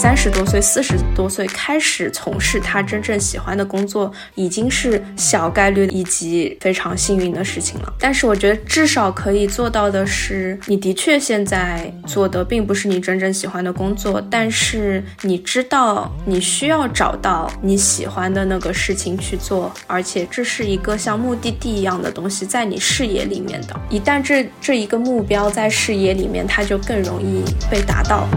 三十多岁、四十多岁开始从事他真正喜欢的工作，已经是小概率以及非常幸运的事情了。但是我觉得至少可以做到的是，你的确现在做的并不是你真正喜欢的工作，但是你知道你需要找到你喜欢的那个事情去做，而且这是一个像目的地一样的东西在你视野里面的。一旦这这一个目标在视野里面，它就更容易被达到。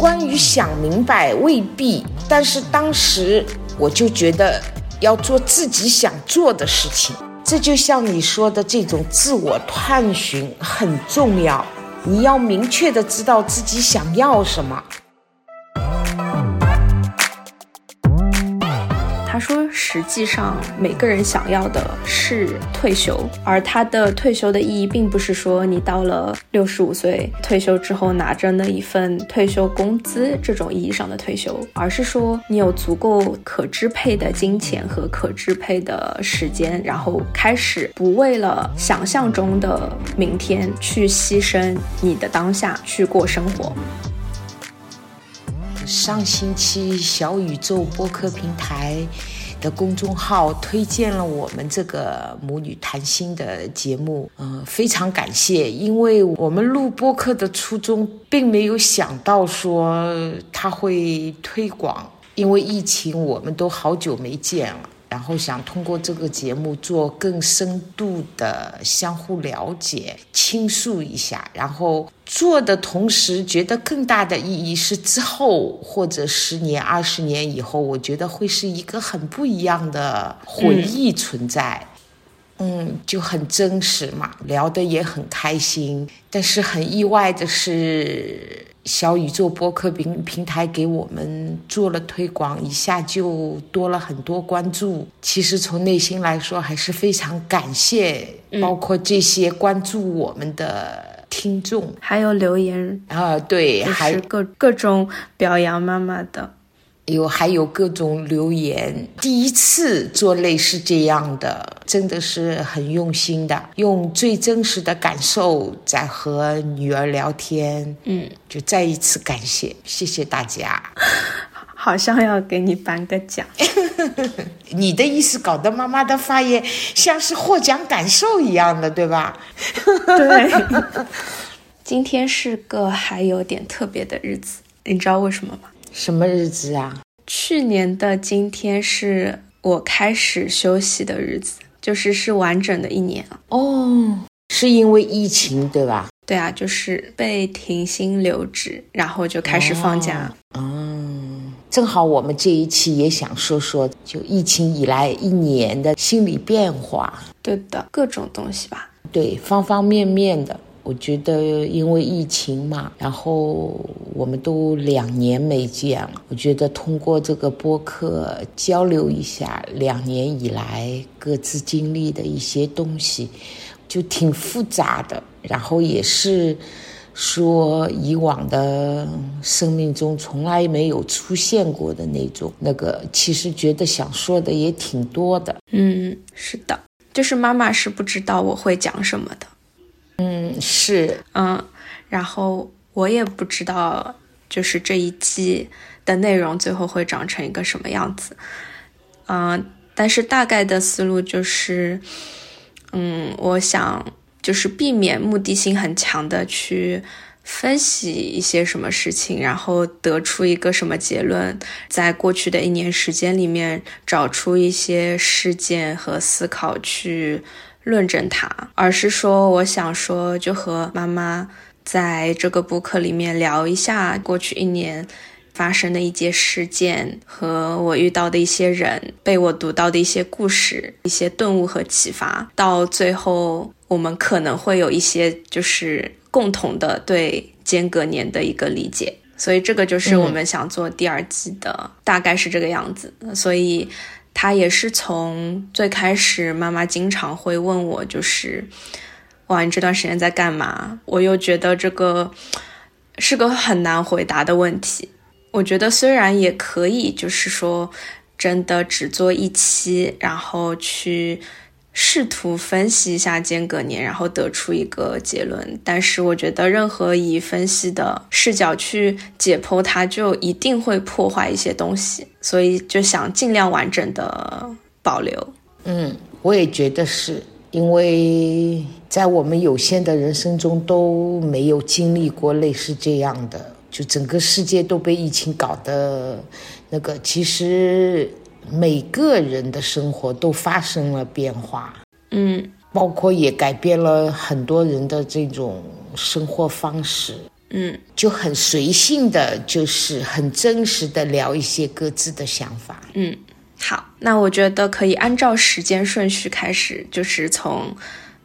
关于想明白未必，但是当时我就觉得要做自己想做的事情，这就像你说的这种自我探寻很重要，你要明确的知道自己想要什么。说：“实际上，每个人想要的是退休，而他的退休的意义，并不是说你到了六十五岁退休之后拿着那一份退休工资这种意义上的退休，而是说你有足够可支配的金钱和可支配的时间，然后开始不为了想象中的明天去牺牲你的当下去过生活。”上星期小宇宙播客平台的公众号推荐了我们这个母女谈心的节目，嗯，非常感谢，因为我们录播客的初衷并没有想到说它会推广，因为疫情我们都好久没见了。然后想通过这个节目做更深度的相互了解，倾诉一下。然后做的同时，觉得更大的意义是之后或者十年、二十年以后，我觉得会是一个很不一样的回忆存在。嗯，就很真实嘛，聊得也很开心。但是很意外的是。小宇宙播客平平台给我们做了推广，一下就多了很多关注。其实从内心来说，还是非常感谢，包括这些关注我们的听众，还有留言啊，对，还各各种表扬妈妈的。有还有各种留言，第一次做类似这样的，真的是很用心的，用最真实的感受在和女儿聊天。嗯，就再一次感谢，谢谢大家。好像要给你颁个奖。你的意思搞得妈妈的发言像是获奖感受一样的，对吧？对。今天是个还有点特别的日子，你知道为什么吗？什么日子啊？去年的今天是我开始休息的日子，就是是完整的一年哦。是因为疫情对吧？对啊，就是被停薪留职，然后就开始放假。嗯，正好我们这一期也想说说，就疫情以来一年的心理变化。对的，各种东西吧。对，方方面面的。我觉得因为疫情嘛，然后我们都两年没见了。我觉得通过这个播客交流一下两年以来各自经历的一些东西，就挺复杂的。然后也是说以往的生命中从来没有出现过的那种那个，其实觉得想说的也挺多的。嗯，是的，就是妈妈是不知道我会讲什么的。嗯，是，嗯，然后我也不知道，就是这一季的内容最后会长成一个什么样子，嗯，但是大概的思路就是，嗯，我想就是避免目的性很强的去分析一些什么事情，然后得出一个什么结论，在过去的一年时间里面找出一些事件和思考去。论证它，而是说，我想说，就和妈妈在这个播客里面聊一下过去一年发生的一些事件，和我遇到的一些人，被我读到的一些故事，一些顿悟和启发。到最后，我们可能会有一些就是共同的对间隔年的一个理解。所以，这个就是我们想做第二季的，大概是这个样子。所以。他也是从最开始，妈妈经常会问我，就是哇，你这段时间在干嘛？我又觉得这个是个很难回答的问题。我觉得虽然也可以，就是说真的只做一期，然后去试图分析一下间隔年，然后得出一个结论。但是我觉得，任何以分析的视角去解剖它，就一定会破坏一些东西。所以就想尽量完整的保留。嗯，我也觉得是因为在我们有限的人生中都没有经历过类似这样的，就整个世界都被疫情搞得那个，其实。每个人的生活都发生了变化，嗯，包括也改变了很多人的这种生活方式，嗯，就很随性的，就是很真实的聊一些各自的想法，嗯，好，那我觉得可以按照时间顺序开始，就是从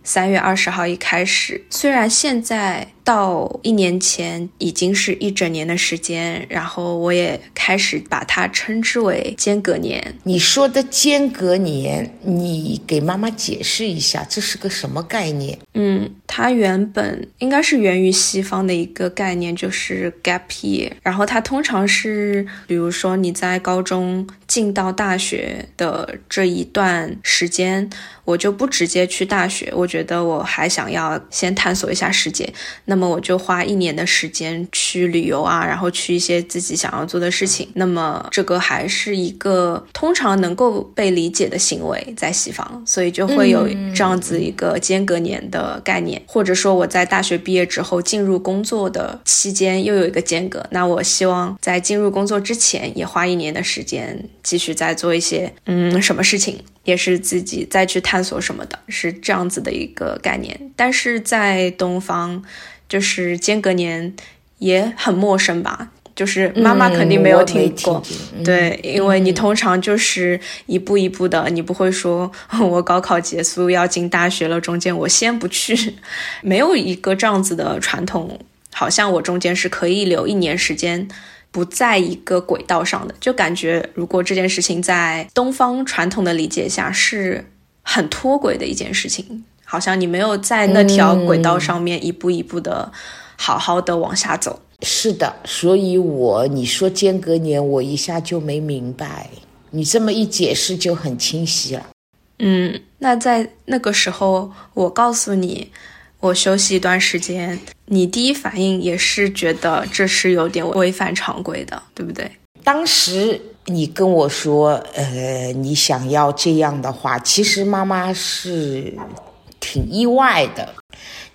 三月二十号一开始，虽然现在。到一年前已经是一整年的时间，然后我也开始把它称之为间隔年。你说的间隔年，你给妈妈解释一下，这是个什么概念？嗯，它原本应该是源于西方的一个概念，就是 gap year。然后它通常是，比如说你在高中进到大学的这一段时间，我就不直接去大学，我觉得我还想要先探索一下世界。那那么我就花一年的时间去旅游啊，然后去一些自己想要做的事情。那么这个还是一个通常能够被理解的行为，在西方，所以就会有这样子一个间隔年的概念，或者说我在大学毕业之后进入工作的期间又有一个间隔。那我希望在进入工作之前也花一年的时间继续再做一些嗯什么事情。也是自己再去探索什么的，是这样子的一个概念。但是在东方，就是间隔年也很陌生吧？就是妈妈肯定没有听过，对，因为你通常就是一步一步的，你不会说我高考结束要进大学了，中间我先不去，没有一个这样子的传统。好像我中间是可以留一年时间。不在一个轨道上的，就感觉如果这件事情在东方传统的理解下是很脱轨的一件事情，好像你没有在那条轨道上面一步一步的好好的往下走。是的，所以我你说间隔年，我一下就没明白，你这么一解释就很清晰了。嗯，那在那个时候，我告诉你。我休息一段时间，你第一反应也是觉得这是有点违反常规的，对不对？当时你跟我说，呃，你想要这样的话，其实妈妈是挺意外的。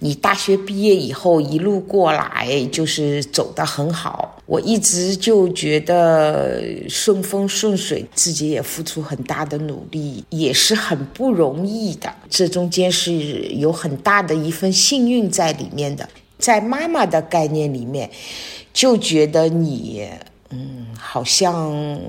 你大学毕业以后一路过来就是走得很好，我一直就觉得顺风顺水，自己也付出很大的努力，也是很不容易的。这中间是有很大的一份幸运在里面的。在妈妈的概念里面，就觉得你，嗯，好像。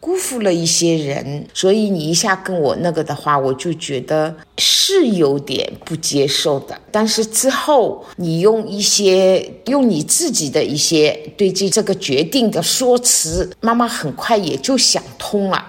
辜负了一些人，所以你一下跟我那个的话，我就觉得是有点不接受的。但是之后你用一些用你自己的一些对这这个决定的说辞，妈妈很快也就想通了。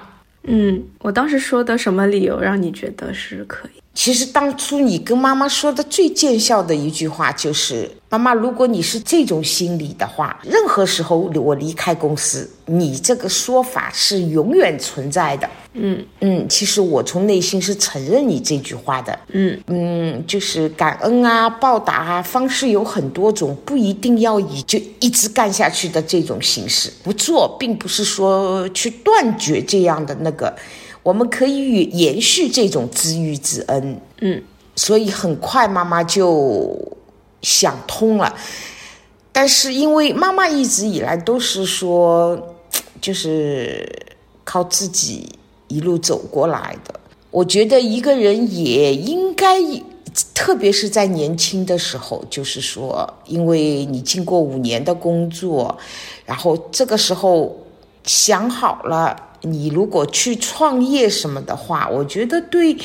嗯，我当时说的什么理由让你觉得是可以？其实当初你跟妈妈说的最见效的一句话就是：妈妈，如果你是这种心理的话，任何时候我离开公司，你这个说法是永远存在的。嗯嗯，其实我从内心是承认你这句话的。嗯嗯，就是感恩啊，报答啊，方式有很多种，不一定要以就一直干下去的这种形式。不做，并不是说去断绝这样的那个。我们可以延续这种知遇之恩，嗯，所以很快妈妈就想通了。但是因为妈妈一直以来都是说，就是靠自己一路走过来的。我觉得一个人也应该，特别是在年轻的时候，就是说，因为你经过五年的工作，然后这个时候想好了。你如果去创业什么的话，我觉得对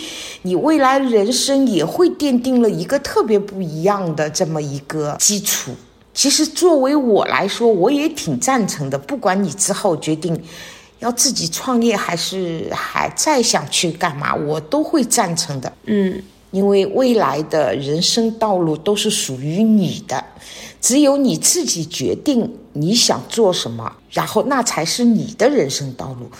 你未来人生也会奠定了一个特别不一样的这么一个基础。其实作为我来说，我也挺赞成的。不管你之后决定要自己创业，还是还再想去干嘛，我都会赞成的。嗯，因为未来的人生道路都是属于你的。只有你自己决定你想做什么，然后那才是你的人生道路，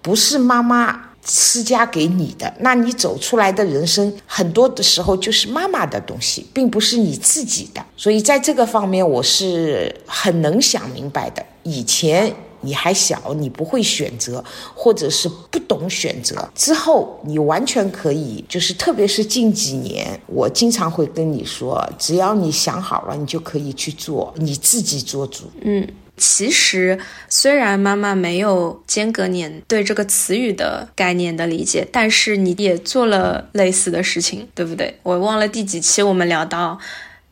不是妈妈施加给你的，那你走出来的人生很多的时候就是妈妈的东西，并不是你自己的。所以在这个方面，我是很能想明白的。以前你还小，你不会选择，或者是不懂选择，之后你完全可以，就是特别是近几年，我经常会跟你说，只要你想好了，你就可以去做，你自己做主。嗯。其实，虽然妈妈没有间隔年对这个词语的概念的理解，但是你也做了类似的事情，对不对？我忘了第几期我们聊到，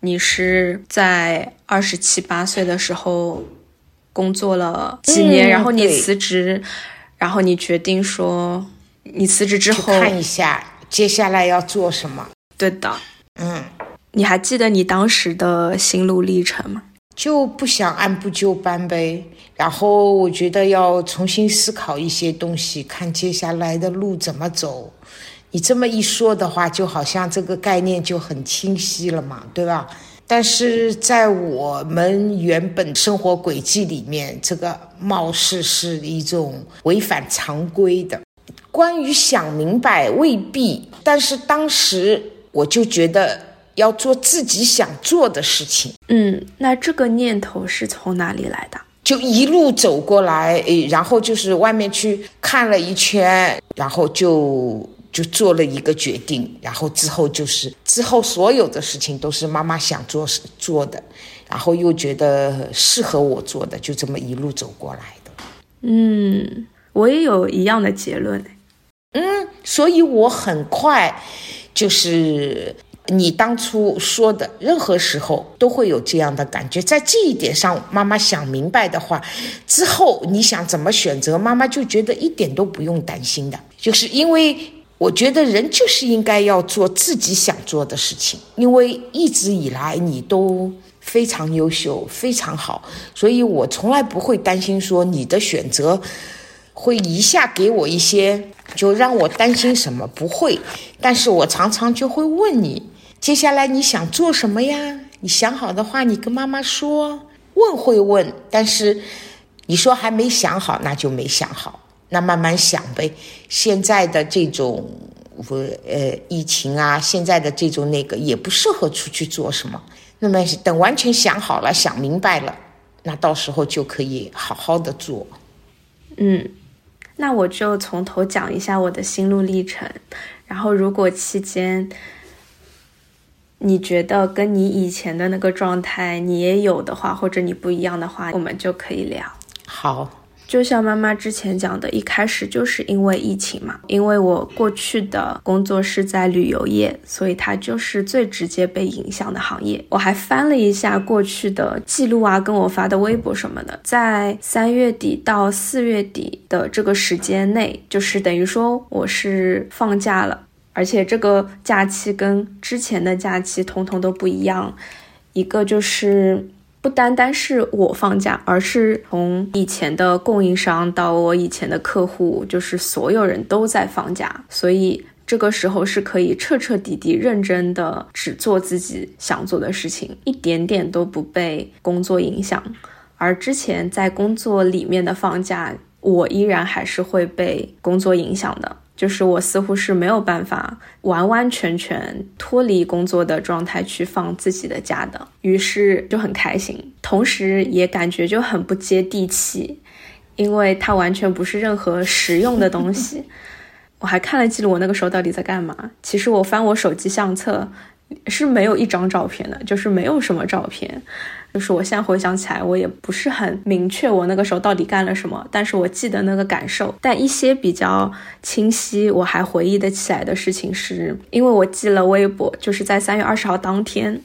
你是在二十七八岁的时候工作了几年，然后你辞职，然后你决定说，你辞职之后看一下接下来要做什么。对的，嗯，你还记得你当时的心路历程吗？就不想按部就班呗，然后我觉得要重新思考一些东西，看接下来的路怎么走。你这么一说的话，就好像这个概念就很清晰了嘛，对吧？但是在我们原本生活轨迹里面，这个貌似是一种违反常规的。关于想明白，未必，但是当时我就觉得。要做自己想做的事情。嗯，那这个念头是从哪里来的？就一路走过来，诶，然后就是外面去看了一圈，然后就就做了一个决定，然后之后就是之后所有的事情都是妈妈想做做的，然后又觉得适合我做的，就这么一路走过来的。嗯，我也有一样的结论。嗯，所以我很快就是。你当初说的，任何时候都会有这样的感觉，在这一点上，妈妈想明白的话，之后你想怎么选择，妈妈就觉得一点都不用担心的。就是因为我觉得人就是应该要做自己想做的事情，因为一直以来你都非常优秀，非常好，所以我从来不会担心说你的选择会一下给我一些，就让我担心什么，不会。但是我常常就会问你。接下来你想做什么呀？你想好的话，你跟妈妈说。问会问，但是你说还没想好，那就没想好，那慢慢想呗。现在的这种我呃疫情啊，现在的这种那个也不适合出去做什么。那么等完全想好了、想明白了，那到时候就可以好好的做。嗯，那我就从头讲一下我的心路历程，然后如果期间。你觉得跟你以前的那个状态，你也有的话，或者你不一样的话，我们就可以聊。好，就像妈妈之前讲的，一开始就是因为疫情嘛，因为我过去的工作是在旅游业，所以它就是最直接被影响的行业。我还翻了一下过去的记录啊，跟我发的微博什么的，在三月底到四月底的这个时间内，就是等于说我是放假了。而且这个假期跟之前的假期通通都不一样，一个就是不单单是我放假，而是从以前的供应商到我以前的客户，就是所有人都在放假，所以这个时候是可以彻彻底底认真的只做自己想做的事情，一点点都不被工作影响。而之前在工作里面的放假，我依然还是会被工作影响的。就是我似乎是没有办法完完全全脱离工作的状态去放自己的假的，于是就很开心，同时也感觉就很不接地气，因为它完全不是任何实用的东西。我还看了记录，我那个时候到底在干嘛？其实我翻我手机相册是没有一张照片的，就是没有什么照片。就是我现在回想起来，我也不是很明确我那个时候到底干了什么，但是我记得那个感受。但一些比较清晰，我还回忆得起来的事情，是因为我记了微博，就是在三月二十号当天，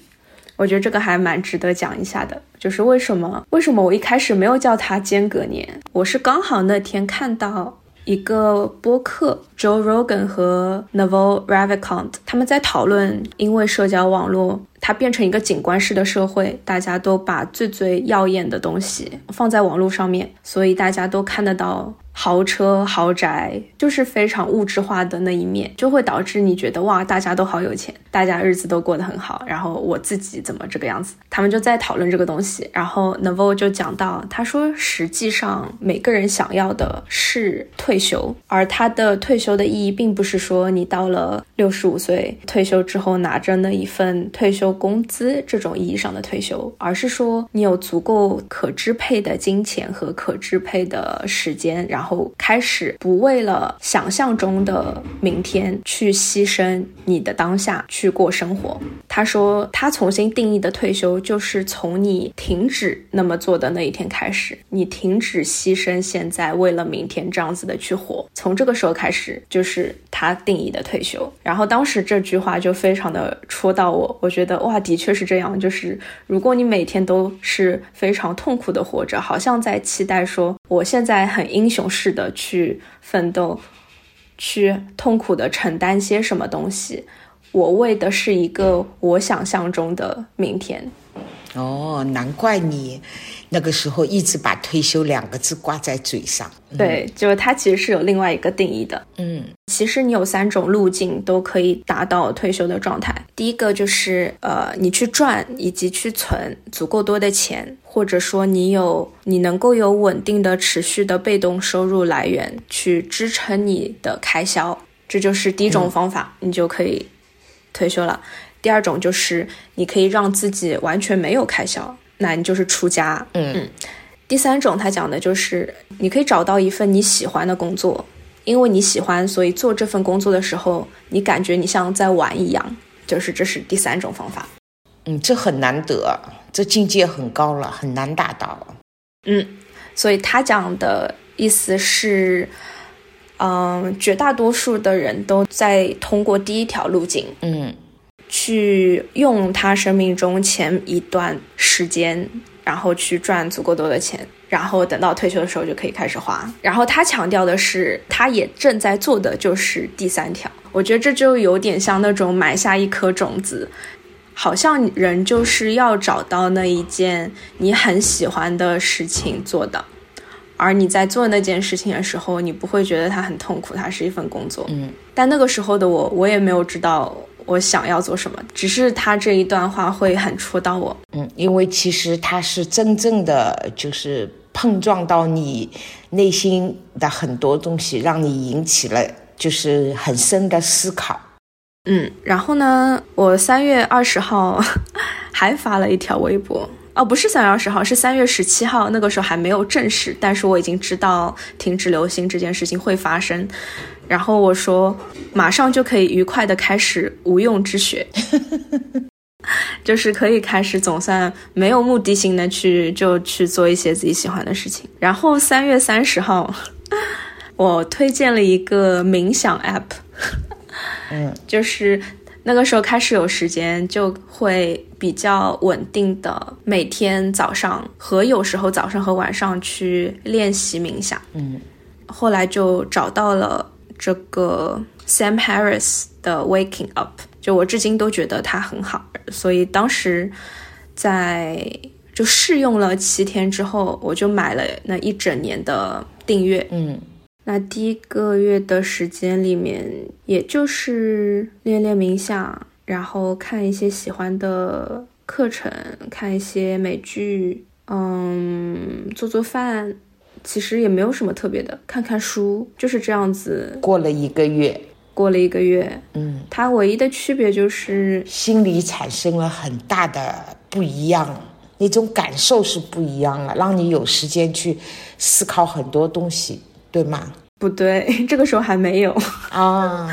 我觉得这个还蛮值得讲一下的。就是为什么为什么我一开始没有叫它间隔年？我是刚好那天看到。一个播客，Joe Rogan 和 Naval Ravikant，他们在讨论，因为社交网络它变成一个景观式的社会，大家都把最最耀眼的东西放在网络上面，所以大家都看得到豪车豪宅，就是非常物质化的那一面，就会导致你觉得哇，大家都好有钱，大家日子都过得很好，然后我自己怎么这个样子？他们就在讨论这个东西，然后 n a v o 就讲到，他说实际上每个人想要的是退休，而他的退休的意义并不是说你到了六十五岁退休之后拿着那一份退休工资这种意义上的退休，而是说你有足够可支配的金钱和可支配的时间，然后。然后开始不为了想象中的明天去牺牲你的当下去过生活。他说，他重新定义的退休就是从你停止那么做的那一天开始，你停止牺牲现在为了明天这样子的去活，从这个时候开始就是他定义的退休。然后当时这句话就非常的戳到我，我觉得哇，的确是这样。就是如果你每天都是非常痛苦的活着，好像在期待说我现在很英雄。式的去奋斗，去痛苦的承担些什么东西，我为的是一个我想象中的明天。哦，难怪你那个时候一直把退休两个字挂在嘴上。对，就是它其实是有另外一个定义的。嗯，其实你有三种路径都可以达到退休的状态。第一个就是呃，你去赚以及去存足够多的钱，或者说你有你能够有稳定的、持续的被动收入来源去支撑你的开销，这就是第一种方法，你就可以退休了。第二种就是你可以让自己完全没有开销，那你就是出家。嗯嗯。第三种他讲的就是你可以找到一份你喜欢的工作，因为你喜欢，所以做这份工作的时候，你感觉你像在玩一样。就是这是第三种方法。嗯，这很难得，这境界很高了，很难达到。嗯，所以他讲的意思是。嗯，绝大多数的人都在通过第一条路径。嗯。去用他生命中前一段时间，然后去赚足够多的钱，然后等到退休的时候就可以开始花。然后他强调的是，他也正在做的就是第三条。我觉得这就有点像那种埋下一颗种子，好像人就是要找到那一件你很喜欢的事情做的，而你在做那件事情的时候，你不会觉得它很痛苦，它是一份工作。嗯，但那个时候的我，我也没有知道。我想要做什么？只是他这一段话会很戳到我。嗯，因为其实他是真正的就是碰撞到你内心的很多东西，让你引起了就是很深的思考。嗯，然后呢，我三月二十号还发了一条微博。哦，不是三月二十号，是三月十七号。那个时候还没有正式，但是我已经知道停止流行这件事情会发生。然后我说，马上就可以愉快的开始无用之学，就是可以开始总算没有目的性的去就去做一些自己喜欢的事情。然后三月三十号，我推荐了一个冥想 app，嗯，就是那个时候开始有时间，就会比较稳定的每天早上和有时候早上和晚上去练习冥想，嗯，后来就找到了。这个 Sam Harris 的 Waking Up，就我至今都觉得它很好，所以当时在就试用了七天之后，我就买了那一整年的订阅。嗯，那第一个月的时间里面，也就是练练冥想，然后看一些喜欢的课程，看一些美剧，嗯，做做饭。其实也没有什么特别的，看看书就是这样子。过了一个月，过了一个月，嗯，它唯一的区别就是心里产生了很大的不一样，那种感受是不一样了，让你有时间去思考很多东西，对吗？不对，这个时候还没有啊。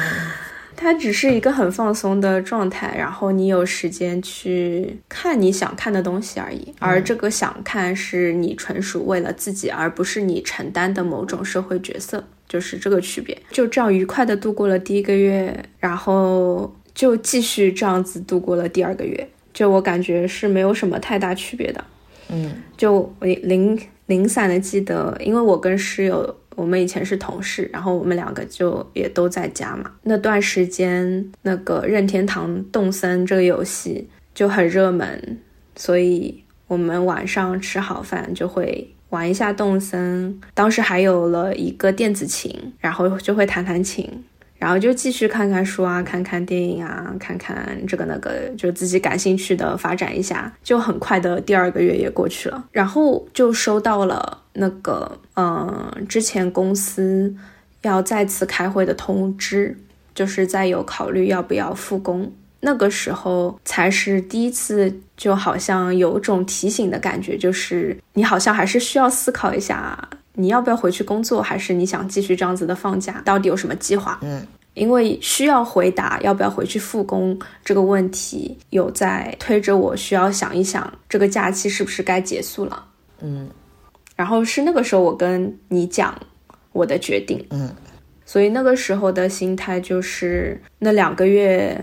它只是一个很放松的状态，然后你有时间去看你想看的东西而已。而这个想看是你纯属为了自己，而不是你承担的某种社会角色，就是这个区别。就这样愉快的度过了第一个月，然后就继续这样子度过了第二个月。就我感觉是没有什么太大区别的。嗯，就我零零散的记得，因为我跟室友。我们以前是同事，然后我们两个就也都在家嘛。那段时间，那个任天堂动森这个游戏就很热门，所以我们晚上吃好饭就会玩一下动森，当时还有了一个电子琴，然后就会弹弹琴，然后就继续看看书啊，看看电影啊，看看这个那个，就自己感兴趣的发展一下。就很快的第二个月也过去了，然后就收到了那个嗯，之前公司要再次开会的通知，就是在有考虑要不要复工。那个时候才是第一次，就好像有种提醒的感觉，就是你好像还是需要思考一下，你要不要回去工作，还是你想继续这样子的放假，到底有什么计划？嗯，因为需要回答要不要回去复工这个问题，有在推着我需要想一想，这个假期是不是该结束了？嗯，然后是那个时候我跟你讲我的决定，嗯，所以那个时候的心态就是那两个月。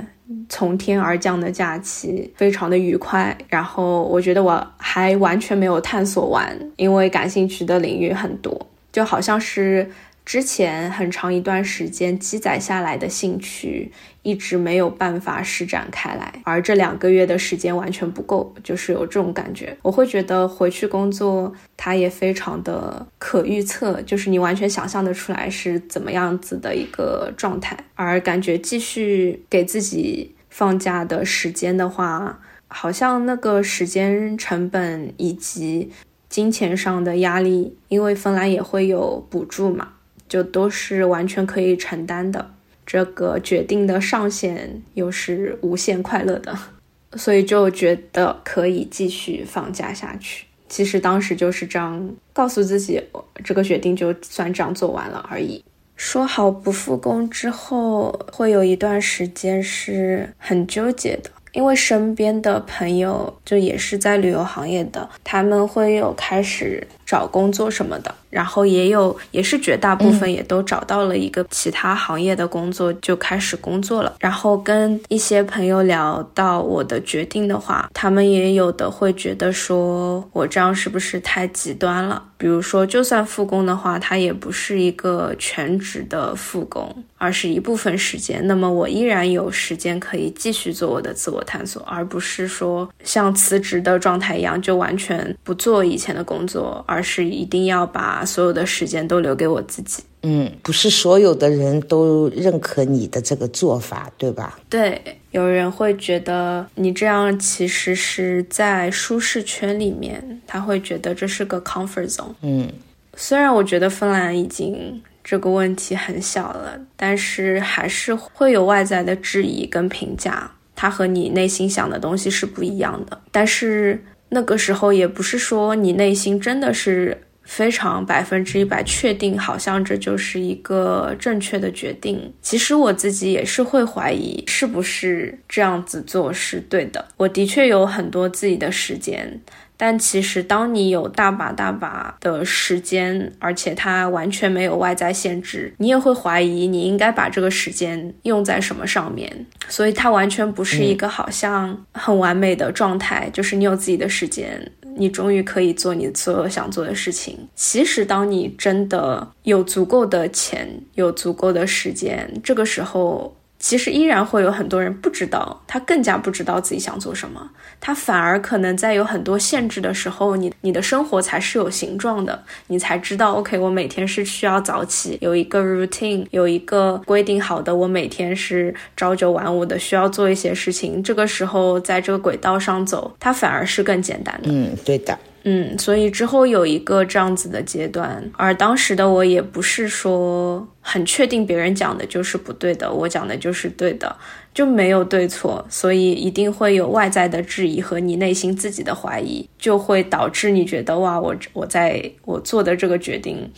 从天而降的假期非常的愉快，然后我觉得我还完全没有探索完，因为感兴趣的领域很多，就好像是。之前很长一段时间积攒下来的兴趣一直没有办法施展开来，而这两个月的时间完全不够，就是有这种感觉。我会觉得回去工作，它也非常的可预测，就是你完全想象得出来是怎么样子的一个状态。而感觉继续给自己放假的时间的话，好像那个时间成本以及金钱上的压力，因为芬兰也会有补助嘛。就都是完全可以承担的，这个决定的上限又是无限快乐的，所以就觉得可以继续放假下去。其实当时就是这样告诉自己，这个决定就算这样做完了而已。说好不复工之后，会有一段时间是很纠结的。因为身边的朋友就也是在旅游行业的，他们会有开始找工作什么的，然后也有也是绝大部分也都找到了一个其他行业的工作，就开始工作了。然后跟一些朋友聊到我的决定的话，他们也有的会觉得说我这样是不是太极端了？比如说，就算复工的话，它也不是一个全职的复工，而是一部分时间。那么我依然有时间可以继续做我的自我探索，而不是说像辞职的状态一样，就完全不做以前的工作，而是一定要把所有的时间都留给我自己。嗯，不是所有的人都认可你的这个做法，对吧？对，有人会觉得你这样其实是在舒适圈里面，他会觉得这是个 comfort zone。嗯，虽然我觉得芬兰已经这个问题很小了，但是还是会有外在的质疑跟评价，它和你内心想的东西是不一样的。但是那个时候也不是说你内心真的是。非常百分之一百确定，好像这就是一个正确的决定。其实我自己也是会怀疑，是不是这样子做是对的。我的确有很多自己的时间。但其实，当你有大把大把的时间，而且它完全没有外在限制，你也会怀疑你应该把这个时间用在什么上面。所以，它完全不是一个好像很完美的状态，就是你有自己的时间，你终于可以做你所有想做的事情。其实，当你真的有足够的钱，有足够的时间，这个时候。其实依然会有很多人不知道，他更加不知道自己想做什么，他反而可能在有很多限制的时候，你你的生活才是有形状的，你才知道，OK，我每天是需要早起，有一个 routine，有一个规定好的，我每天是朝九晚五的，需要做一些事情，这个时候在这个轨道上走，它反而是更简单的。嗯，对的。嗯，所以之后有一个这样子的阶段，而当时的我也不是说很确定别人讲的就是不对的，我讲的就是对的，就没有对错，所以一定会有外在的质疑和你内心自己的怀疑，就会导致你觉得哇，我我在我做的这个决定。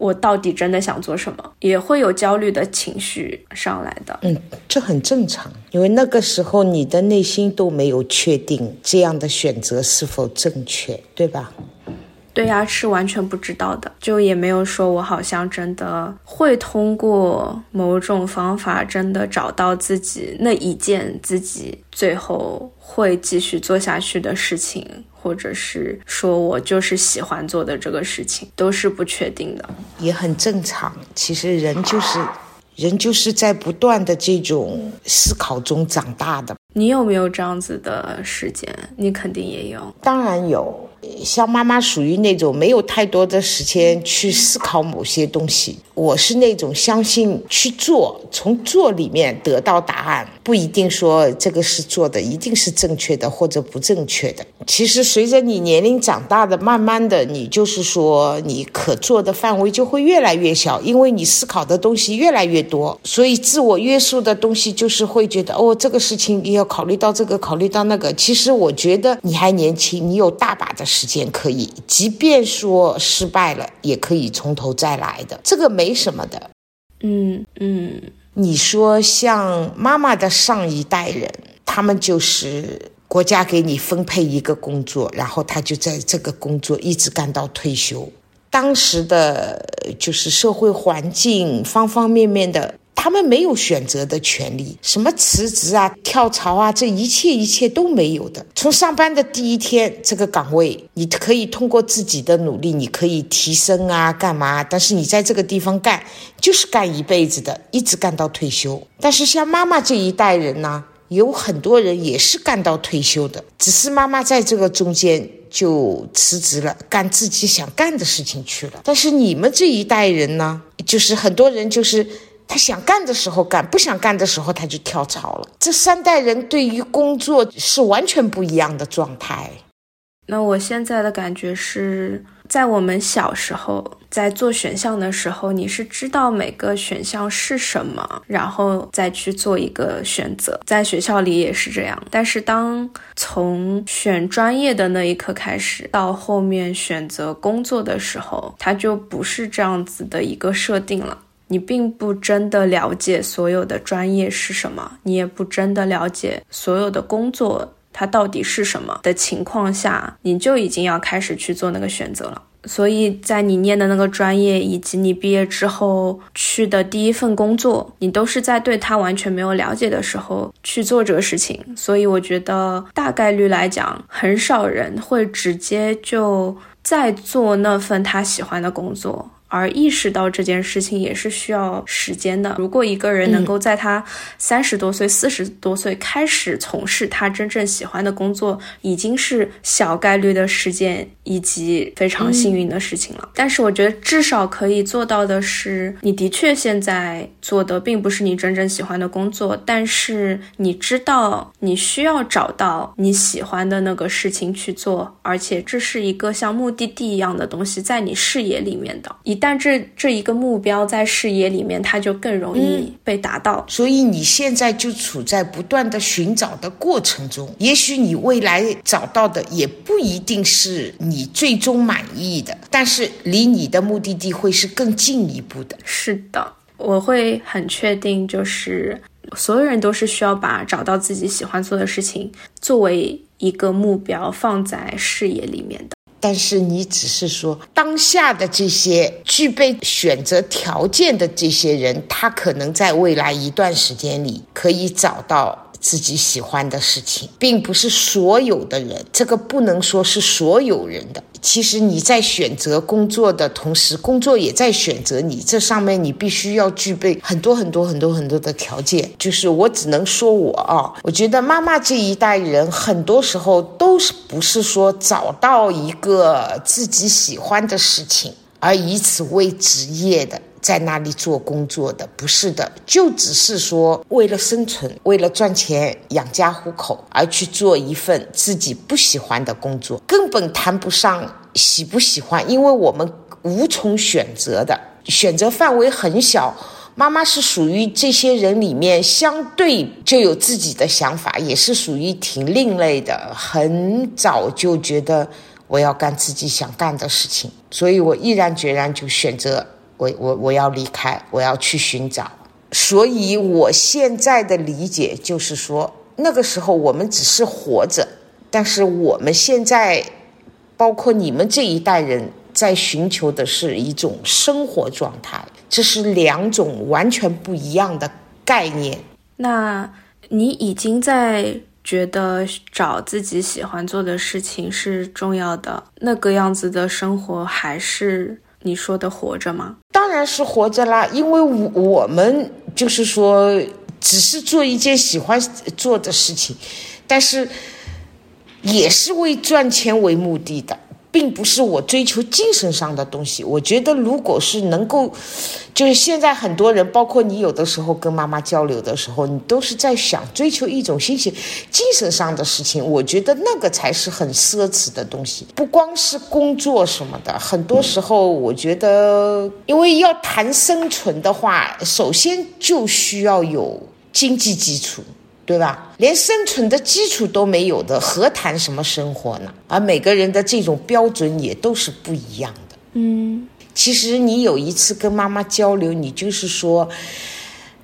我到底真的想做什么，也会有焦虑的情绪上来的。嗯，这很正常，因为那个时候你的内心都没有确定这样的选择是否正确，对吧？对呀，是完全不知道的，就也没有说我好像真的会通过某种方法真的找到自己那一件自己最后会继续做下去的事情。或者是说我就是喜欢做的这个事情，都是不确定的，也很正常。其实人就是人，就是在不断的这种思考中长大的。你有没有这样子的时间？你肯定也有。当然有，像妈妈属于那种没有太多的时间去思考某些东西。我是那种相信去做，从做里面得到答案，不一定说这个是做的一定是正确的或者不正确的。其实随着你年龄长大的，慢慢的你就是说你可做的范围就会越来越小，因为你思考的东西越来越多，所以自我约束的东西就是会觉得哦，这个事情也要考虑到这个，考虑到那个。其实我觉得你还年轻，你有大把的时间可以，即便说失败了，也可以从头再来的。这个没。没什么的，嗯嗯，你说像妈妈的上一代人，他们就是国家给你分配一个工作，然后他就在这个工作一直干到退休。当时的就是社会环境方方面面的。他们没有选择的权利，什么辞职啊、跳槽啊，这一切一切都没有的。从上班的第一天，这个岗位你可以通过自己的努力，你可以提升啊，干嘛？但是你在这个地方干，就是干一辈子的，一直干到退休。但是像妈妈这一代人呢，有很多人也是干到退休的，只是妈妈在这个中间就辞职了，干自己想干的事情去了。但是你们这一代人呢，就是很多人就是。他想干的时候干，不想干的时候他就跳槽了。这三代人对于工作是完全不一样的状态。那我现在的感觉是在我们小时候在做选项的时候，你是知道每个选项是什么，然后再去做一个选择。在学校里也是这样，但是当从选专业的那一刻开始，到后面选择工作的时候，它就不是这样子的一个设定了。你并不真的了解所有的专业是什么，你也不真的了解所有的工作它到底是什么的情况下，你就已经要开始去做那个选择了。所以在你念的那个专业以及你毕业之后去的第一份工作，你都是在对他完全没有了解的时候去做这个事情。所以我觉得大概率来讲，很少人会直接就在做那份他喜欢的工作。而意识到这件事情也是需要时间的。如果一个人能够在他三十多岁、四十多岁开始从事他真正喜欢的工作，已经是小概率的事件以及非常幸运的事情了。但是，我觉得至少可以做到的是，你的确现在做的并不是你真正喜欢的工作，但是你知道你需要找到你喜欢的那个事情去做，而且这是一个像目的地一样的东西在你视野里面的。一但这这一个目标在视野里面，它就更容易被达到。所以你现在就处在不断的寻找的过程中，也许你未来找到的也不一定是你最终满意的，但是离你的目的地会是更进一步的。是的，我会很确定，就是所有人都是需要把找到自己喜欢做的事情作为一个目标放在视野里面的。但是你只是说当下的这些具备选择条件的这些人，他可能在未来一段时间里可以找到。自己喜欢的事情，并不是所有的人，这个不能说是所有人的。其实你在选择工作的同时，工作也在选择你。这上面你必须要具备很多很多很多很多的条件。就是我只能说我啊，我觉得妈妈这一代人很多时候都是不是说找到一个自己喜欢的事情，而以此为职业的。在那里做工作的不是的，就只是说为了生存、为了赚钱养家糊口而去做一份自己不喜欢的工作，根本谈不上喜不喜欢，因为我们无从选择的，选择范围很小。妈妈是属于这些人里面相对就有自己的想法，也是属于挺另类的，很早就觉得我要干自己想干的事情，所以我毅然决然就选择。我我我要离开，我要去寻找，所以我现在的理解就是说，那个时候我们只是活着，但是我们现在，包括你们这一代人，在寻求的是一种生活状态，这是两种完全不一样的概念。那你已经在觉得找自己喜欢做的事情是重要的，那个样子的生活还是？你说的活着吗？当然是活着啦，因为我我们就是说，只是做一件喜欢做的事情，但是也是为赚钱为目的的。并不是我追求精神上的东西。我觉得，如果是能够，就是现在很多人，包括你，有的时候跟妈妈交流的时候，你都是在想追求一种心情、精神上的事情。我觉得那个才是很奢侈的东西，不光是工作什么的。很多时候，我觉得，因为要谈生存的话，首先就需要有经济基础。对吧？连生存的基础都没有的，何谈什么生活呢？而每个人的这种标准也都是不一样的。嗯，其实你有一次跟妈妈交流，你就是说，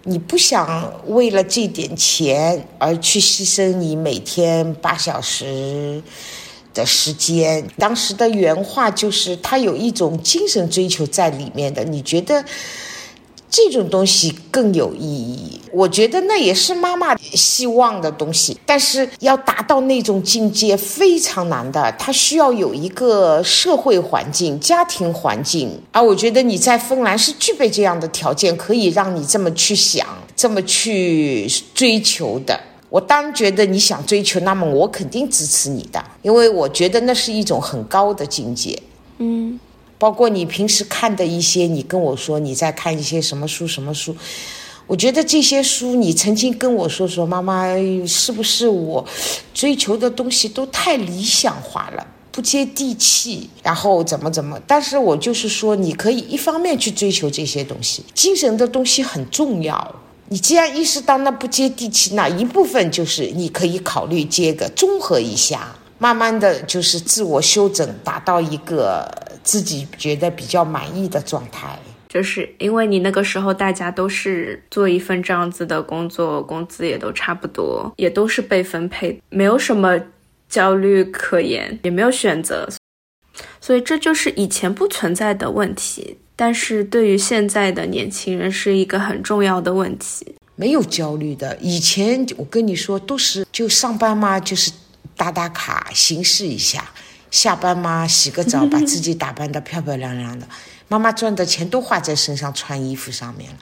你不想为了这点钱而去牺牲你每天八小时的时间。当时的原话就是，他有一种精神追求在里面的。你觉得？这种东西更有意义，我觉得那也是妈妈希望的东西。但是要达到那种境界非常难的，它需要有一个社会环境、家庭环境。而我觉得你在芬兰是具备这样的条件，可以让你这么去想、这么去追求的。我当然觉得你想追求，那么我肯定支持你的，因为我觉得那是一种很高的境界。嗯。包括你平时看的一些，你跟我说你在看一些什么书什么书，我觉得这些书你曾经跟我说说，妈妈是不是我追求的东西都太理想化了，不接地气，然后怎么怎么？但是我就是说，你可以一方面去追求这些东西，精神的东西很重要。你既然意识到那不接地气，那一部分就是你可以考虑接个综合一下，慢慢的就是自我修整，达到一个。自己觉得比较满意的状态，就是因为你那个时候大家都是做一份这样子的工作，工资也都差不多，也都是被分配，没有什么焦虑可言，也没有选择，所以这就是以前不存在的问题，但是对于现在的年轻人是一个很重要的问题。没有焦虑的，以前我跟你说都是就上班嘛，就是打打卡，形式一下。下班嘛，洗个澡，把自己打扮得漂漂亮亮的。妈妈赚的钱都花在身上穿衣服上面了，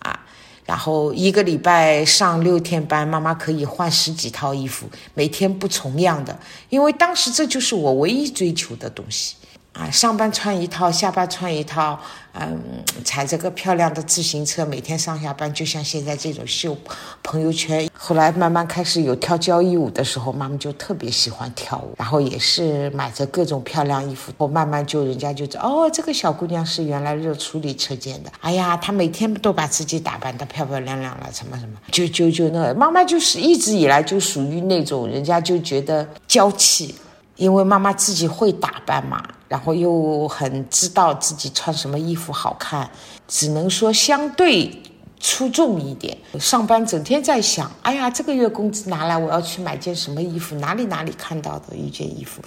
啊，然后一个礼拜上六天班，妈妈可以换十几套衣服，每天不重样的，因为当时这就是我唯一追求的东西。啊，上班穿一套，下班穿一套，嗯，踩着个漂亮的自行车，每天上下班，就像现在这种秀朋友圈。后来慢慢开始有跳交谊舞的时候，妈妈就特别喜欢跳舞，然后也是买着各种漂亮衣服。我慢慢就人家就知道，哦，这个小姑娘是原来热处理车间的。哎呀，她每天都把自己打扮得漂漂亮亮了，什么什么，就就就那妈妈就是一直以来就属于那种人家就觉得娇气。因为妈妈自己会打扮嘛，然后又很知道自己穿什么衣服好看，只能说相对出众一点。上班整天在想，哎呀，这个月工资拿来，我要去买件什么衣服？哪里哪里看到的一件衣服？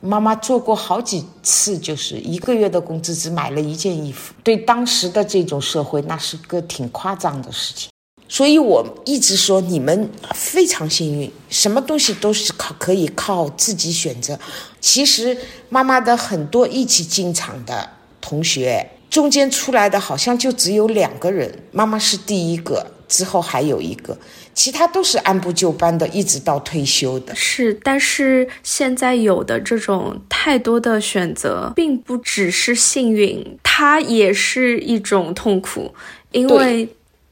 妈妈做过好几次，就是一个月的工资只买了一件衣服。对当时的这种社会，那是个挺夸张的事情。所以我一直说你们非常幸运，什么东西都是靠可以靠自己选择。其实妈妈的很多一起进厂的同学，中间出来的好像就只有两个人，妈妈是第一个，之后还有一个，其他都是按部就班的，一直到退休的。是，但是现在有的这种太多的选择，并不只是幸运，它也是一种痛苦，因为。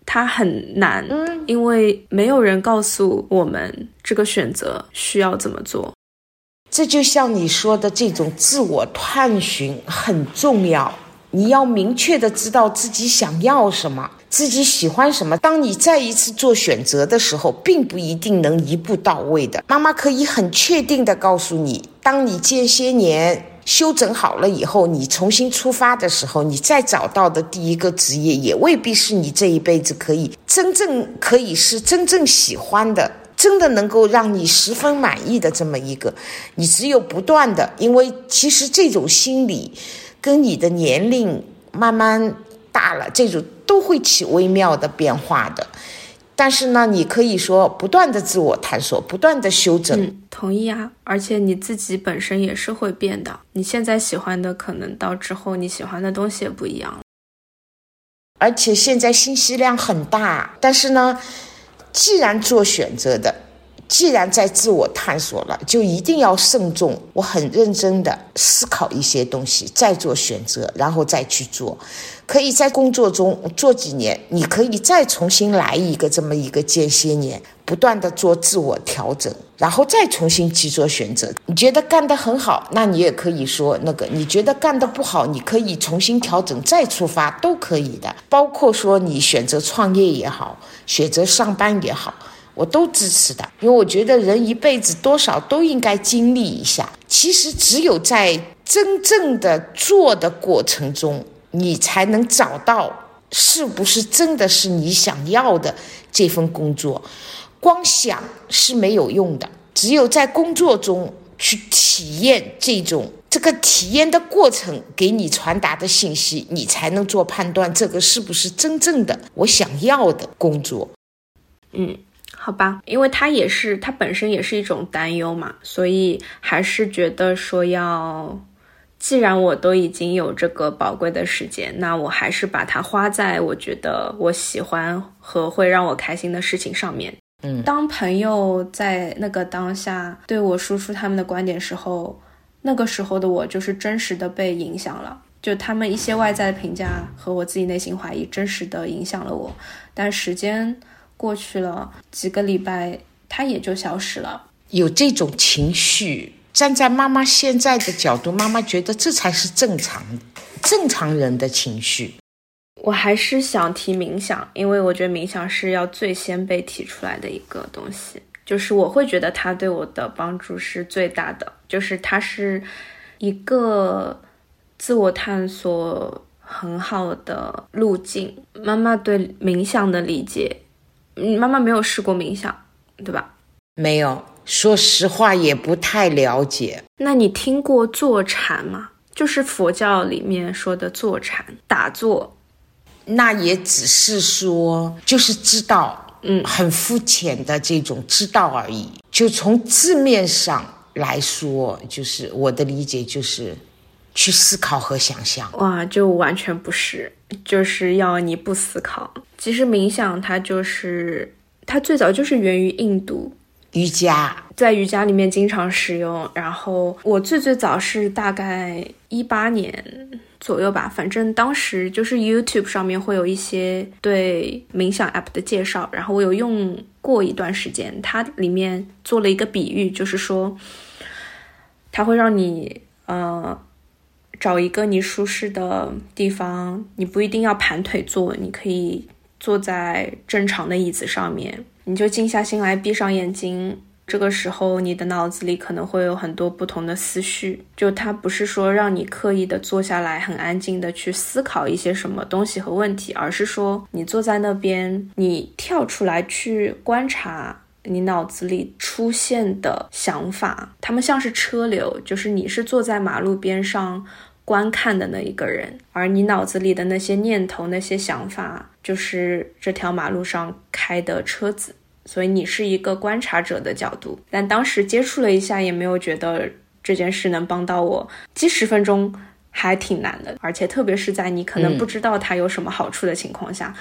它很难，因为没有人告诉我们这个选择需要怎么做。这就像你说的，这种自我探寻很重要。你要明确的知道自己想要什么，自己喜欢什么。当你再一次做选择的时候，并不一定能一步到位的。妈妈可以很确定的告诉你，当你间些年。修整好了以后，你重新出发的时候，你再找到的第一个职业也未必是你这一辈子可以真正可以是真正喜欢的，真的能够让你十分满意的这么一个。你只有不断的，因为其实这种心理跟你的年龄慢慢大了，这种都会起微妙的变化的。但是呢，你可以说不断的自我探索，不断的修正。嗯，同意啊。而且你自己本身也是会变的。你现在喜欢的，可能到之后你喜欢的东西也不一样。而且现在信息量很大，但是呢，既然做选择的，既然在自我探索了，就一定要慎重。我很认真的思考一些东西，再做选择，然后再去做。可以在工作中做几年，你可以再重新来一个这么一个间歇年，不断的做自我调整，然后再重新去做选择。你觉得干得很好，那你也可以说那个；你觉得干得不好，你可以重新调整再出发，都可以的。包括说你选择创业也好，选择上班也好。我都支持的，因为我觉得人一辈子多少都应该经历一下。其实只有在真正的做的过程中，你才能找到是不是真的是你想要的这份工作。光想是没有用的，只有在工作中去体验这种这个体验的过程给你传达的信息，你才能做判断，这个是不是真正的我想要的工作。嗯。好吧，因为它也是，它本身也是一种担忧嘛，所以还是觉得说要，既然我都已经有这个宝贵的时间，那我还是把它花在我觉得我喜欢和会让我开心的事情上面。嗯，当朋友在那个当下对我输出他们的观点时候，那个时候的我就是真实的被影响了，就他们一些外在的评价和我自己内心怀疑，真实的影响了我，但时间。过去了几个礼拜，他也就消失了。有这种情绪，站在妈妈现在的角度，妈妈觉得这才是正常，正常人的情绪。我还是想提冥想，因为我觉得冥想是要最先被提出来的一个东西。就是我会觉得它对我的帮助是最大的，就是它是一个自我探索很好的路径。妈妈对冥想的理解。你妈妈没有试过冥想，对吧？没有，说实话也不太了解。那你听过坐禅吗？就是佛教里面说的坐禅打坐，那也只是说就是知道，嗯，很肤浅的这种知道而已。就从字面上来说，就是我的理解就是去思考和想象。哇，就完全不是，就是要你不思考。其实冥想它就是，它最早就是源于印度瑜伽，在瑜伽里面经常使用。然后我最最早是大概一八年左右吧，反正当时就是 YouTube 上面会有一些对冥想 App 的介绍，然后我有用过一段时间。它里面做了一个比喻，就是说，它会让你呃。找一个你舒适的地方，你不一定要盘腿坐，你可以。坐在正常的椅子上面，你就静下心来，闭上眼睛。这个时候，你的脑子里可能会有很多不同的思绪。就它不是说让你刻意的坐下来，很安静的去思考一些什么东西和问题，而是说你坐在那边，你跳出来去观察你脑子里出现的想法，他们像是车流，就是你是坐在马路边上。观看的那一个人，而你脑子里的那些念头、那些想法，就是这条马路上开的车子。所以你是一个观察者的角度。但当时接触了一下，也没有觉得这件事能帮到我。记十分钟还挺难的，而且特别是在你可能不知道它有什么好处的情况下。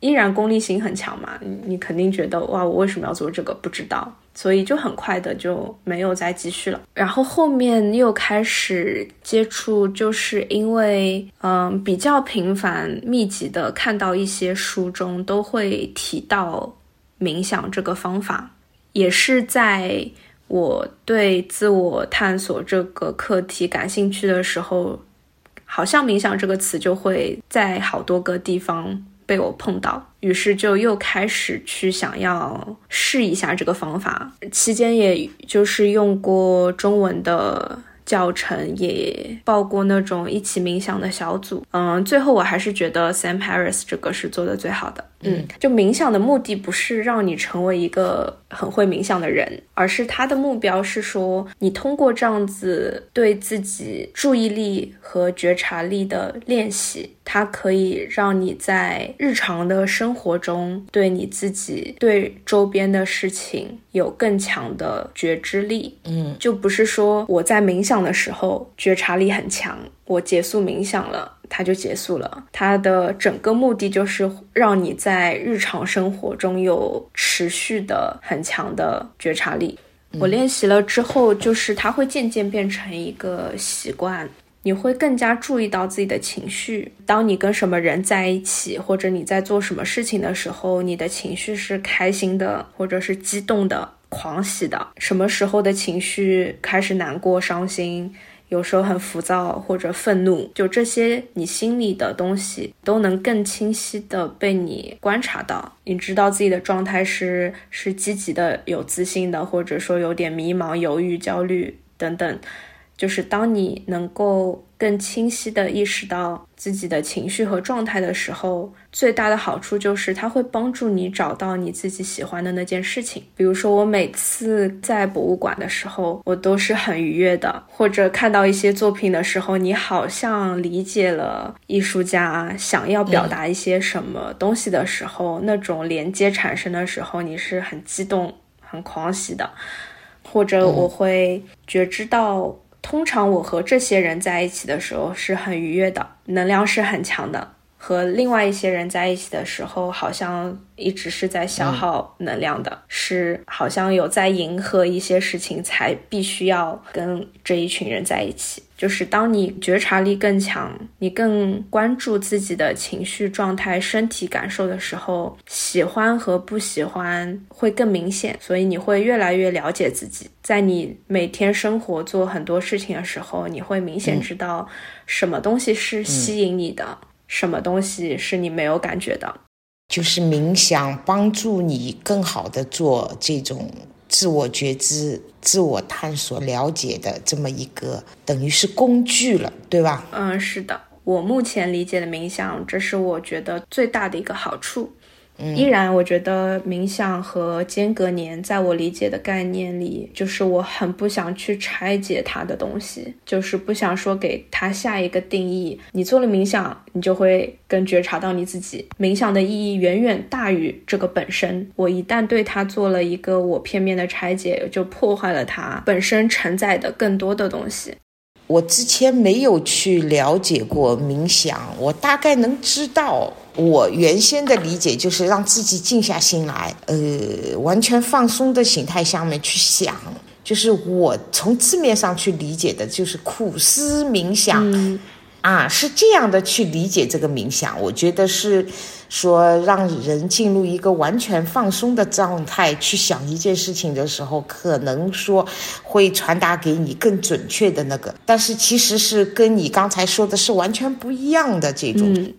依然功利心很强嘛？你你肯定觉得哇，我为什么要做这个？不知道，所以就很快的就没有再继续了。然后后面又开始接触，就是因为嗯比较频繁、密集的看到一些书中都会提到冥想这个方法，也是在我对自我探索这个课题感兴趣的时候，好像冥想这个词就会在好多个地方。被我碰到，于是就又开始去想要试一下这个方法，期间也就是用过中文的。教程也报过那种一起冥想的小组，嗯，最后我还是觉得 Sam Harris 这个是做的最好的。嗯，就冥想的目的不是让你成为一个很会冥想的人，而是他的目标是说，你通过这样子对自己注意力和觉察力的练习，它可以让你在日常的生活中对你自己、对周边的事情有更强的觉知力。嗯，就不是说我在冥想。的时候觉察力很强，我结束冥想了，它就结束了。它的整个目的就是让你在日常生活中有持续的很强的觉察力。我练习了之后，就是它会渐渐变成一个习惯。你会更加注意到自己的情绪。当你跟什么人在一起，或者你在做什么事情的时候，你的情绪是开心的，或者是激动的、狂喜的。什么时候的情绪开始难过、伤心，有时候很浮躁或者愤怒，就这些你心里的东西都能更清晰的被你观察到。你知道自己的状态是是积极的、有自信的，或者说有点迷茫、犹豫、焦虑等等。就是当你能够更清晰地意识到自己的情绪和状态的时候，最大的好处就是它会帮助你找到你自己喜欢的那件事情。比如说，我每次在博物馆的时候，我都是很愉悦的；或者看到一些作品的时候，你好像理解了艺术家想要表达一些什么东西的时候，那种连接产生的时候，你是很激动、很狂喜的。或者我会觉知到。通常我和这些人在一起的时候是很愉悦的，能量是很强的。和另外一些人在一起的时候，好像一直是在消耗能量的，是好像有在迎合一些事情，才必须要跟这一群人在一起。就是当你觉察力更强，你更关注自己的情绪状态、身体感受的时候，喜欢和不喜欢会更明显。所以你会越来越了解自己。在你每天生活做很多事情的时候，你会明显知道什么东西是吸引你的，什么东西是你没有感觉的。就是冥想帮助你更好的做这种。自我觉知、自我探索、了解的这么一个，等于是工具了，对吧？嗯，是的。我目前理解的冥想，这是我觉得最大的一个好处。依然，我觉得冥想和间隔年，在我理解的概念里，就是我很不想去拆解它的东西，就是不想说给它下一个定义。你做了冥想，你就会更觉察到你自己。冥想的意义远远大于这个本身。我一旦对它做了一个我片面的拆解，就破坏了它本身承载的更多的东西。我之前没有去了解过冥想，我大概能知道。我原先的理解就是让自己静下心来，呃，完全放松的形态下面去想，就是我从字面上去理解的，就是苦思冥想，啊，是这样的去理解这个冥想。我觉得是说让人进入一个完全放松的状态去想一件事情的时候，可能说会传达给你更准确的那个，但是其实是跟你刚才说的是完全不一样的这种。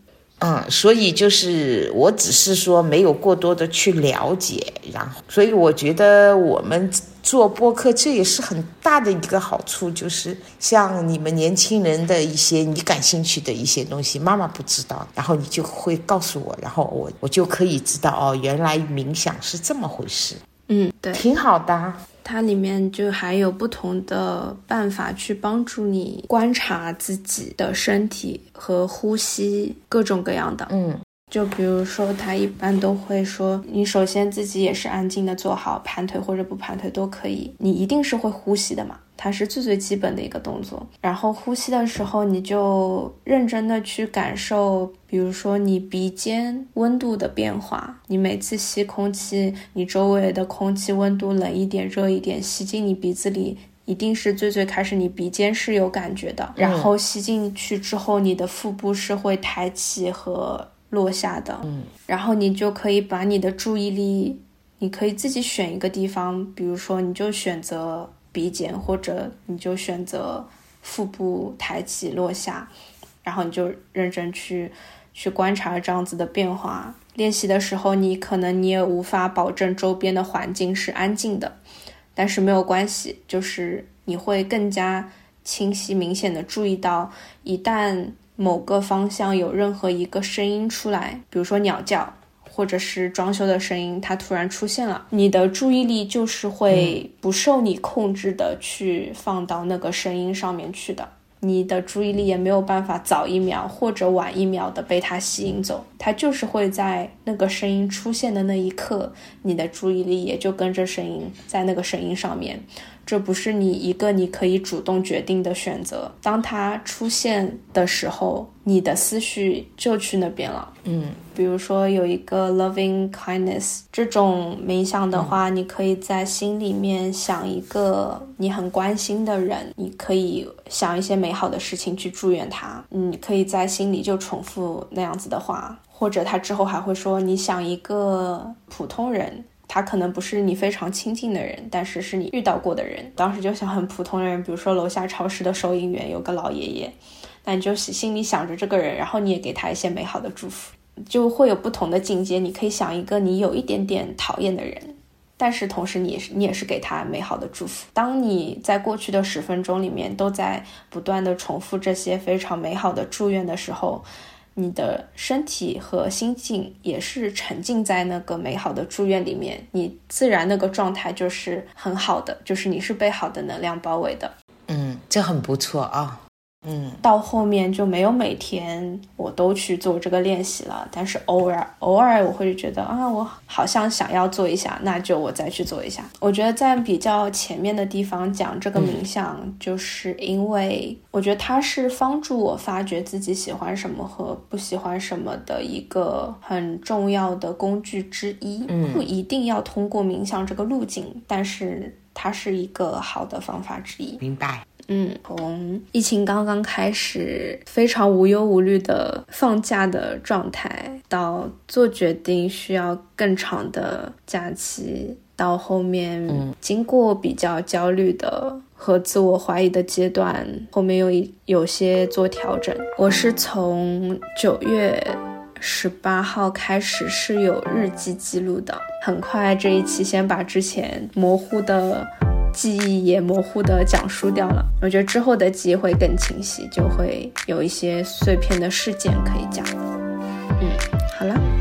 所以就是我只是说没有过多的去了解，然后，所以我觉得我们做播客这也是很大的一个好处，就是像你们年轻人的一些你感兴趣的一些东西，妈妈不知道，然后你就会告诉我，然后我我就可以知道哦，原来冥想是这么回事。嗯，对，挺好的。它里面就还有不同的办法去帮助你观察自己的身体和呼吸，各种各样的。嗯，就比如说，他一般都会说，你首先自己也是安静的坐好，盘腿或者不盘腿都可以，你一定是会呼吸的嘛。它是最最基本的一个动作，然后呼吸的时候，你就认真的去感受，比如说你鼻尖温度的变化，你每次吸空气，你周围的空气温度冷一点、热一点，吸进你鼻子里，一定是最最开始你鼻尖是有感觉的，然后吸进去之后，你的腹部是会抬起和落下的，嗯，然后你就可以把你的注意力，你可以自己选一个地方，比如说你就选择。鼻尖，或者你就选择腹部抬起落下，然后你就认真去去观察这样子的变化。练习的时候，你可能你也无法保证周边的环境是安静的，但是没有关系，就是你会更加清晰明显的注意到，一旦某个方向有任何一个声音出来，比如说鸟叫。或者是装修的声音，它突然出现了，你的注意力就是会不受你控制的去放到那个声音上面去的，你的注意力也没有办法早一秒或者晚一秒的被它吸引走，它就是会在那个声音出现的那一刻，你的注意力也就跟着声音在那个声音上面。这不是你一个你可以主动决定的选择。当它出现的时候，你的思绪就去那边了。嗯，比如说有一个 loving kindness 这种冥想的话，你可以在心里面想一个你很关心的人，你可以想一些美好的事情去祝愿他。你可以在心里就重复那样子的话，或者他之后还会说，你想一个普通人。他可能不是你非常亲近的人，但是是你遇到过的人。当时就想很普通的人，比如说楼下超市的收银员有个老爷爷，那你就心里想着这个人，然后你也给他一些美好的祝福，就会有不同的境界。你可以想一个你有一点点讨厌的人，但是同时你也是你也是给他美好的祝福。当你在过去的十分钟里面都在不断的重复这些非常美好的祝愿的时候。你的身体和心境也是沉浸在那个美好的祝愿里面，你自然那个状态就是很好的，就是你是被好的能量包围的。嗯，这很不错啊。嗯，到后面就没有每天我都去做这个练习了，但是偶尔偶尔我会觉得啊，我好像想要做一下，那就我再去做一下。我觉得在比较前面的地方讲这个冥想，就是因为我觉得它是帮助我发掘自己喜欢什么和不喜欢什么的一个很重要的工具之一。嗯，不一定要通过冥想这个路径，但是它是一个好的方法之一。明白。嗯，从疫情刚刚开始，非常无忧无虑的放假的状态，到做决定需要更长的假期，到后面经过比较焦虑的和自我怀疑的阶段，后面又一有些做调整。我是从九月十八号开始是有日记记录的，很快这一期先把之前模糊的。记忆也模糊的讲述掉了，我觉得之后的记忆会更清晰，就会有一些碎片的事件可以讲。嗯，好了。